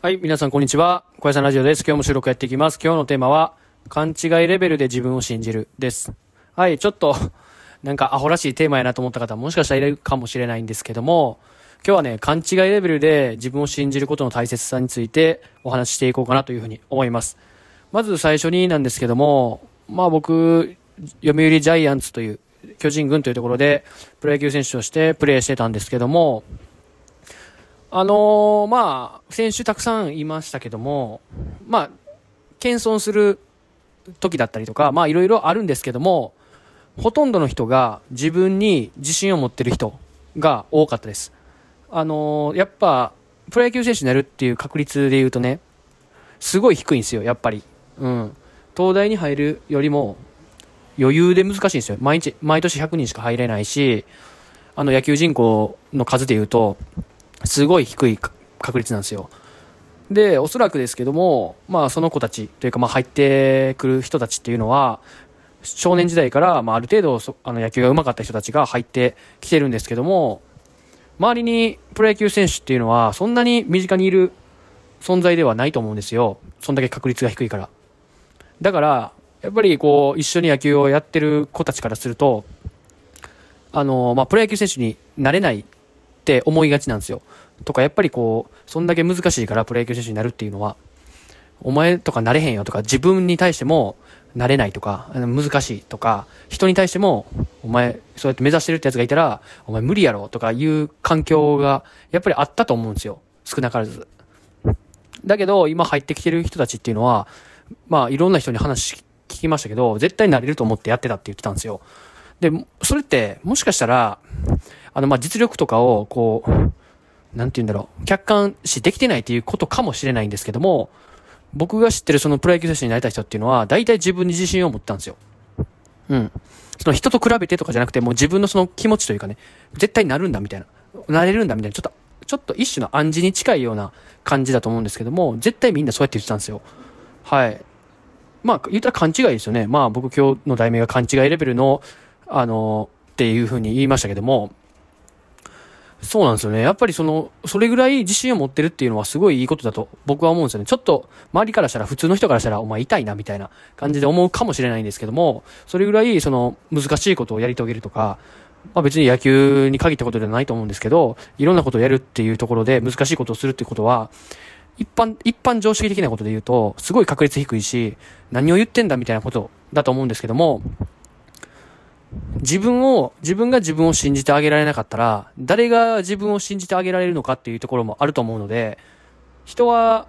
はい、皆さんこんにちは。小屋さんラジオです。今日も収録やっていきます。今日のテーマは、勘違いレベルで自分を信じるです。はい、ちょっと、なんかアホらしいテーマやなと思った方もしかしたらいるかもしれないんですけども、今日はね、勘違いレベルで自分を信じることの大切さについてお話ししていこうかなというふうに思います。まず最初になんですけども、まあ僕、読売ジャイアンツという巨人軍というところでプロ野球選手としてプレーしてたんですけども、あのーまあ、選手たくさんいましたけども、まあ、謙遜する時だったりとか、まあいろいろあるんですけども、ほとんどの人が自分に自信を持ってる人が多かったです。あのーやっぱ、プロ野球選手になるっていう確率で言うとね、すごい低いんですよ、やっぱり。うん。東大に入るよりも、余裕で難しいんですよ。毎日、毎年100人しか入れないし、あの野球人口の数で言うと、すごい低い確率なんですよ。で、おそらくですけども、まあその子たちというか、まあ入ってくる人たちっていうのは、少年時代から、まあある程度そあの野球が上手かった人たちが入ってきてるんですけども、周りにプロ野球選手っていうのは、そんなに身近にいる存在ではないと思うんですよ。そんだけ確率が低いから。だから、やっぱりこう、一緒に野球をやってる子たちからすると、あの、まあ、プロ野球選手になれないって思いがちなんですよ。とか、やっぱりこう、そんだけ難しいからプロ野球選手になるっていうのは、お前とかなれへんよとか、自分に対してもなれないとか、難しいとか、人に対しても、お前、そうやって目指してるってやつがいたら、お前無理やろとかいう環境が、やっぱりあったと思うんですよ。少なからず。だけど、今入ってきてる人たちっていうのは、まあ、いろんな人に話聞きましたけど、絶対なれると思ってやってたって言ってたんですよ。で、それって、もしかしたら、あの、まあ、実力とかを、こう、なんて言うんだろう、客観視できてないっていうことかもしれないんですけども、僕が知ってるそのプロ野球選手になりたい人っていうのは、大体自分に自信を持ったんですよ。うん。その人と比べてとかじゃなくて、もう自分のその気持ちというかね、絶対なるんだみたいな、なれるんだみたいな、ちょっと、ちょっと一種の暗示に近いような感じだと思うんですけども、絶対みんなそうやって言ってたんですよ。はい。まあ、言ったら勘違いですよね。まあ、僕今日の題名が勘違いレベルの、あの、っていうふうに言いましたけども、そうなんですよね。やっぱりその、それぐらい自信を持ってるっていうのはすごいいいことだと僕は思うんですよね。ちょっと周りからしたら普通の人からしたらお前痛いなみたいな感じで思うかもしれないんですけども、それぐらいその難しいことをやり遂げるとか、まあ別に野球に限ったことではないと思うんですけど、いろんなことをやるっていうところで難しいことをするっていうことは、一般、一般常識的なことで言うと、すごい確率低いし、何を言ってんだみたいなことだと思うんですけども、自分を、自分が自分を信じてあげられなかったら、誰が自分を信じてあげられるのかっていうところもあると思うので、人は、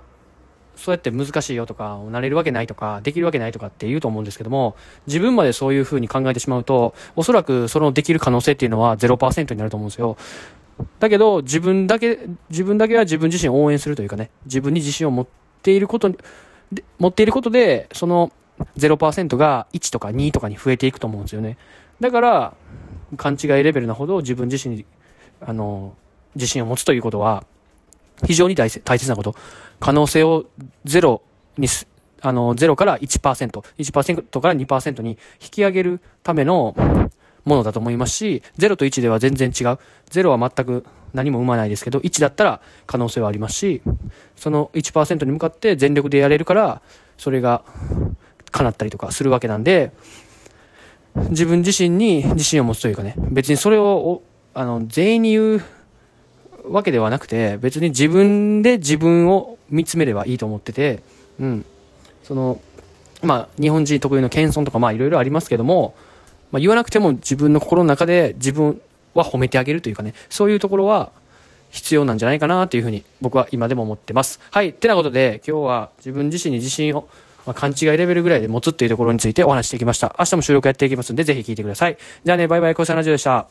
そうやって難しいよとか、なれるわけないとか、できるわけないとかって言うと思うんですけども、自分までそういう風に考えてしまうと、おそらくそのできる可能性っていうのは0%になると思うんですよ。だけど、自分だけ、自分だけは自分自身を応援するというかね、自分に自信を持っていること、持っていることで、その0%が1とか2とかに増えていくと思うんですよね。だから、勘違いレベルなほど自分自身に、あの、自信を持つということは、非常に大切大切なこと。可能性をゼロにす、あの、0から1%、1%から2%に引き上げるためのものだと思いますし、0と1では全然違う。0は全く何も生まないですけど、1だったら可能性はありますし、その1%に向かって全力でやれるから、それが叶ったりとかするわけなんで、自分自身に自信を持つというかね、別にそれを、あの、全員に言うわけではなくて、別に自分で自分を見つめればいいと思ってて、うん。その、まあ、日本人特有の謙遜とか、まあ、いろいろありますけども、まあ、言わなくても自分の心の中で自分は褒めてあげるというかね、そういうところは必要なんじゃないかなというふうに僕は今でも思ってます。はい。ってなことで、今日は自分自身に自信を、まあ、勘違いレベルぐらいで持つっていうところについてお話してきました。明日も収録やっていきますんで、ぜひ聞いてください。じゃあね、バイバイ、小さなラジオでした。